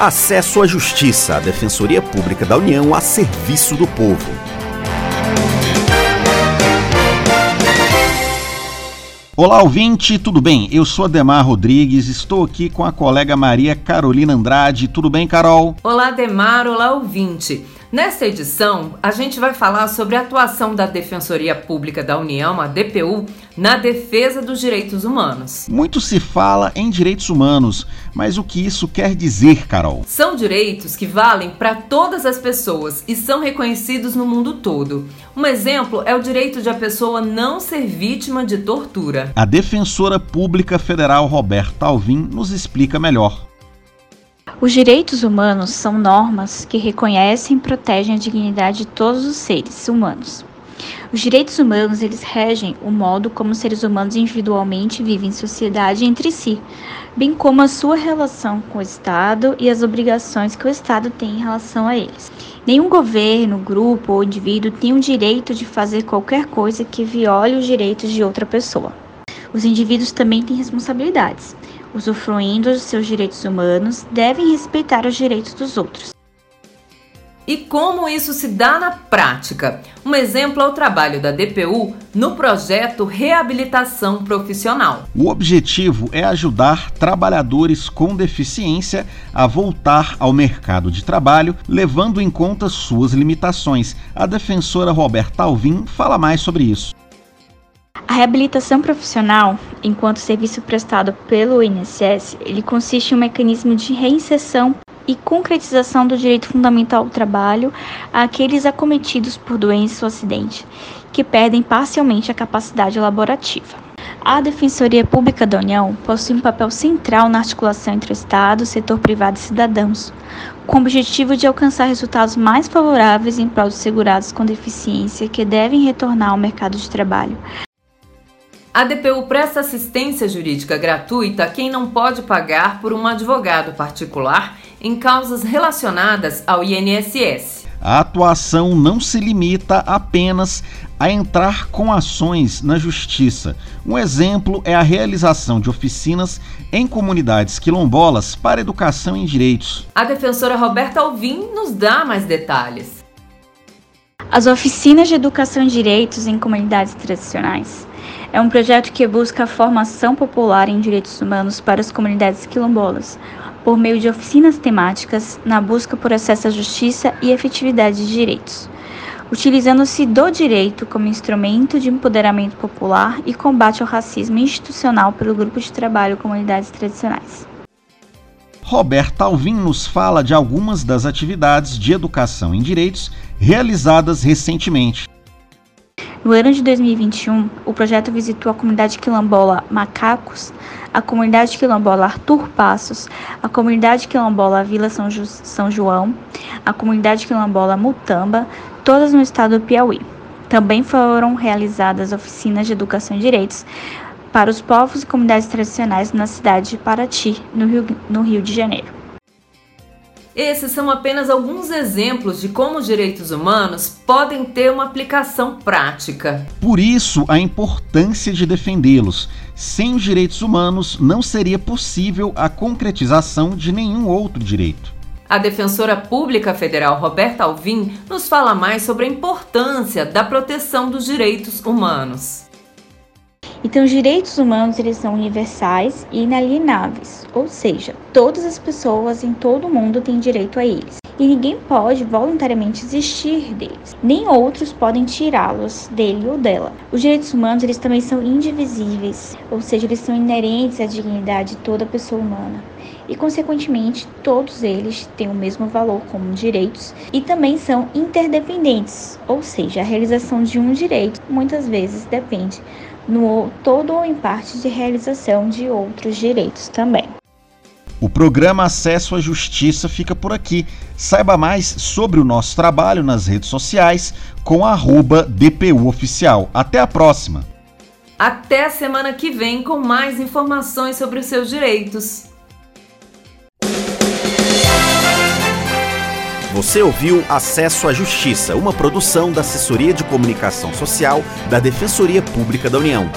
Acesso à Justiça, a Defensoria Pública da União a serviço do povo. Olá, ouvinte, tudo bem? Eu sou Ademar Rodrigues, estou aqui com a colega Maria Carolina Andrade. Tudo bem, Carol? Olá, Ademar, olá, ouvinte. Nesta edição, a gente vai falar sobre a atuação da Defensoria Pública da União, a DPU, na defesa dos direitos humanos. Muito se fala em direitos humanos, mas o que isso quer dizer, Carol? São direitos que valem para todas as pessoas e são reconhecidos no mundo todo. Um exemplo é o direito de a pessoa não ser vítima de tortura. A defensora pública federal Roberta Alvim nos explica melhor. Os direitos humanos são normas que reconhecem e protegem a dignidade de todos os seres humanos. Os direitos humanos, eles regem o modo como os seres humanos individualmente vivem em sociedade entre si, bem como a sua relação com o Estado e as obrigações que o Estado tem em relação a eles. Nenhum governo, grupo ou indivíduo tem o direito de fazer qualquer coisa que viole os direitos de outra pessoa. Os indivíduos também têm responsabilidades usufruindo dos seus direitos humanos, devem respeitar os direitos dos outros. E como isso se dá na prática? Um exemplo é o trabalho da DPU no projeto Reabilitação Profissional. O objetivo é ajudar trabalhadores com deficiência a voltar ao mercado de trabalho, levando em conta suas limitações. A defensora Roberta Alvim fala mais sobre isso. A reabilitação profissional, enquanto serviço prestado pelo INSS, ele consiste em um mecanismo de reinserção e concretização do direito fundamental ao trabalho àqueles acometidos por doença ou acidente, que perdem parcialmente a capacidade laborativa. A Defensoria Pública da União possui um papel central na articulação entre o Estado, setor privado e cidadãos, com o objetivo de alcançar resultados mais favoráveis em prol dos segurados com deficiência que devem retornar ao mercado de trabalho, a DPU presta assistência jurídica gratuita a quem não pode pagar por um advogado particular em causas relacionadas ao INSS. A atuação não se limita apenas a entrar com ações na justiça. Um exemplo é a realização de oficinas em comunidades quilombolas para educação em direitos. A defensora Roberta Alvim nos dá mais detalhes. As oficinas de educação em direitos em comunidades tradicionais é um projeto que busca a formação popular em direitos humanos para as comunidades quilombolas, por meio de oficinas temáticas na busca por acesso à justiça e efetividade de direitos, utilizando-se do direito como instrumento de empoderamento popular e combate ao racismo institucional pelo Grupo de Trabalho Comunidades Tradicionais. Roberta Alvim nos fala de algumas das atividades de educação em direitos realizadas recentemente. No ano de 2021, o projeto visitou a comunidade quilombola Macacos, a comunidade quilombola Arthur Passos, a comunidade quilombola Vila São, São João, a comunidade quilombola Mutamba, todas no estado do Piauí. Também foram realizadas oficinas de educação e direitos para os povos e comunidades tradicionais na cidade de Paraty, no Rio, no Rio de Janeiro. Esses são apenas alguns exemplos de como os direitos humanos podem ter uma aplicação prática. Por isso, a importância de defendê-los. Sem os direitos humanos, não seria possível a concretização de nenhum outro direito. A defensora pública federal Roberta Alvim nos fala mais sobre a importância da proteção dos direitos humanos. Então, os direitos humanos eles são universais e inalienáveis, ou seja, todas as pessoas em todo o mundo têm direito a eles. E ninguém pode voluntariamente desistir deles, nem outros podem tirá-los dele ou dela. Os direitos humanos eles também são indivisíveis, ou seja, eles são inerentes à dignidade de toda pessoa humana. E, consequentemente, todos eles têm o mesmo valor como direitos e também são interdependentes, ou seja, a realização de um direito muitas vezes depende no todo ou em parte de realização de outros direitos também. O programa Acesso à Justiça fica por aqui. Saiba mais sobre o nosso trabalho nas redes sociais com arroba DPU Oficial. Até a próxima! Até a semana que vem com mais informações sobre os seus direitos. Você ouviu Acesso à Justiça, uma produção da Assessoria de Comunicação Social da Defensoria Pública da União.